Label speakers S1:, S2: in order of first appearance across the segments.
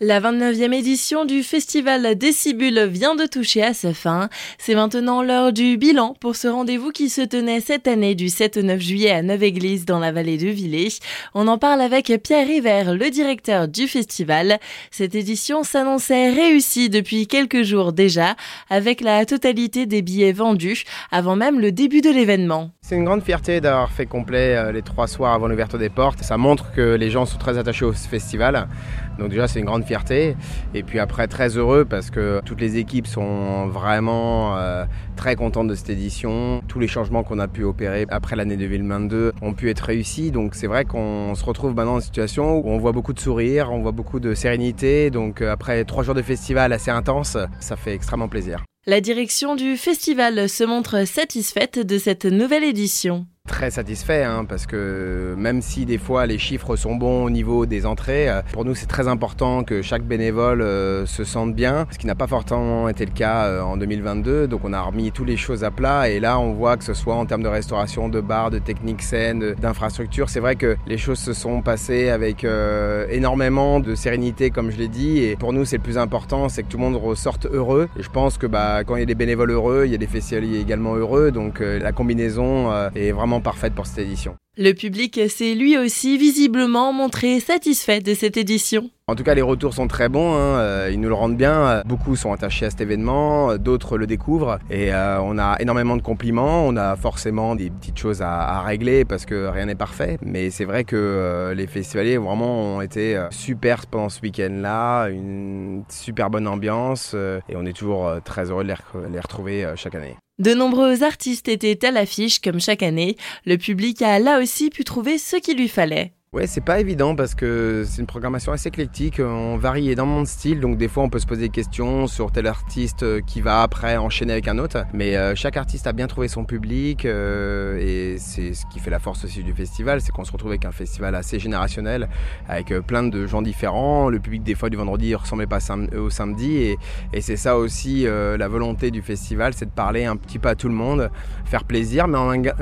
S1: La 29e édition du festival Décibule vient de toucher à sa fin. C'est maintenant l'heure du bilan pour ce rendez-vous qui se tenait cette année du 7 au 9 juillet à Neuve-Église dans la vallée de Villers. On en parle avec Pierre River, le directeur du festival. Cette édition s'annonçait réussie depuis quelques jours déjà, avec la totalité des billets vendus avant même le début de l'événement.
S2: C'est une grande fierté d'avoir fait complet euh, les trois soirs avant l'ouverture des portes. Ça montre que les gens sont très attachés au festival. Donc déjà c'est une grande fierté. Et puis après très heureux parce que toutes les équipes sont vraiment euh, très contentes de cette édition. Tous les changements qu'on a pu opérer après l'année 2022 ont pu être réussis. Donc c'est vrai qu'on se retrouve maintenant dans une situation où on voit beaucoup de sourires, on voit beaucoup de sérénité. Donc euh, après trois jours de festival assez intense, ça fait extrêmement plaisir.
S1: La direction du festival se montre satisfaite de cette nouvelle édition
S2: très satisfait hein, parce que même si des fois les chiffres sont bons au niveau des entrées, euh, pour nous c'est très important que chaque bénévole euh, se sente bien, ce qui n'a pas forcément été le cas euh, en 2022. Donc on a remis toutes les choses à plat. Et là on voit que ce soit en termes de restauration, de bar, de technique scène, d'infrastructure, c'est vrai que les choses se sont passées avec énormément de sérénité comme je l'ai dit. Et pour nous c'est le plus important, c'est que tout le monde ressorte heureux. Et je pense que bah, quand il y a des bénévoles heureux, il y a des festivaliers également heureux. Donc la combinaison est vraiment parfaite pour cette édition.
S1: Le public s'est lui aussi visiblement montré satisfait de cette édition.
S2: En tout cas, les retours sont très bons, hein. euh, ils nous le rendent bien. Beaucoup sont attachés à cet événement, d'autres le découvrent et euh, on a énormément de compliments. On a forcément des petites choses à, régler parce que rien n'est parfait. Mais c'est vrai que euh, les festivaliers vraiment ont été super pendant ce week-end-là, une super bonne ambiance et on est toujours très heureux de les retrouver chaque année.
S1: De nombreux artistes étaient à l'affiche comme chaque année. Le public a là aussi pu trouver ce qu'il lui fallait.
S2: Ouais, c'est pas évident parce que c'est une programmation assez éclectique. On varie énormément de styles, donc des fois on peut se poser des questions sur tel artiste euh, qui va après enchaîner avec un autre. Mais euh, chaque artiste a bien trouvé son public euh, et c'est ce qui fait la force aussi du festival, c'est qu'on se retrouve avec un festival assez générationnel, avec plein de gens différents. Le public des fois du vendredi ressemblait pas au samedi et, c'est ça aussi la volonté du festival, c'est de parler un petit peu à tout le monde, faire plaisir, mais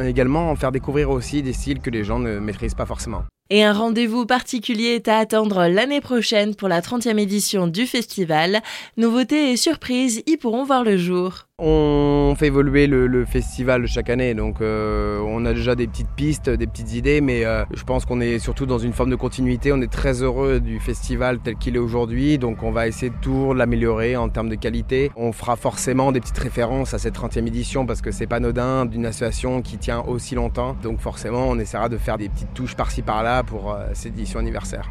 S2: également faire découvrir aussi des styles que les gens ne maîtrisent pas forcément.
S1: Et un rendez-vous particulier est à attendre l'année prochaine pour la 30e édition du festival. Nouveautés et surprises y pourront voir le jour.
S2: On fait évoluer le, festival chaque année, donc euh, on a déjà des petites pistes, des petites idées, mais euh, je pense qu'on est surtout dans une forme de continuité. On est très heureux du festival tel qu'il est aujourd'hui, donc on va essayer de tout l'améliorer en termes de qualité. On fera forcément des petites références à cette 30e édition parce que c'est pas anodin d'une association qui tient aussi longtemps, donc forcément on essaiera de faire des petites touches par-ci par-là pour euh, cette édition anniversaire.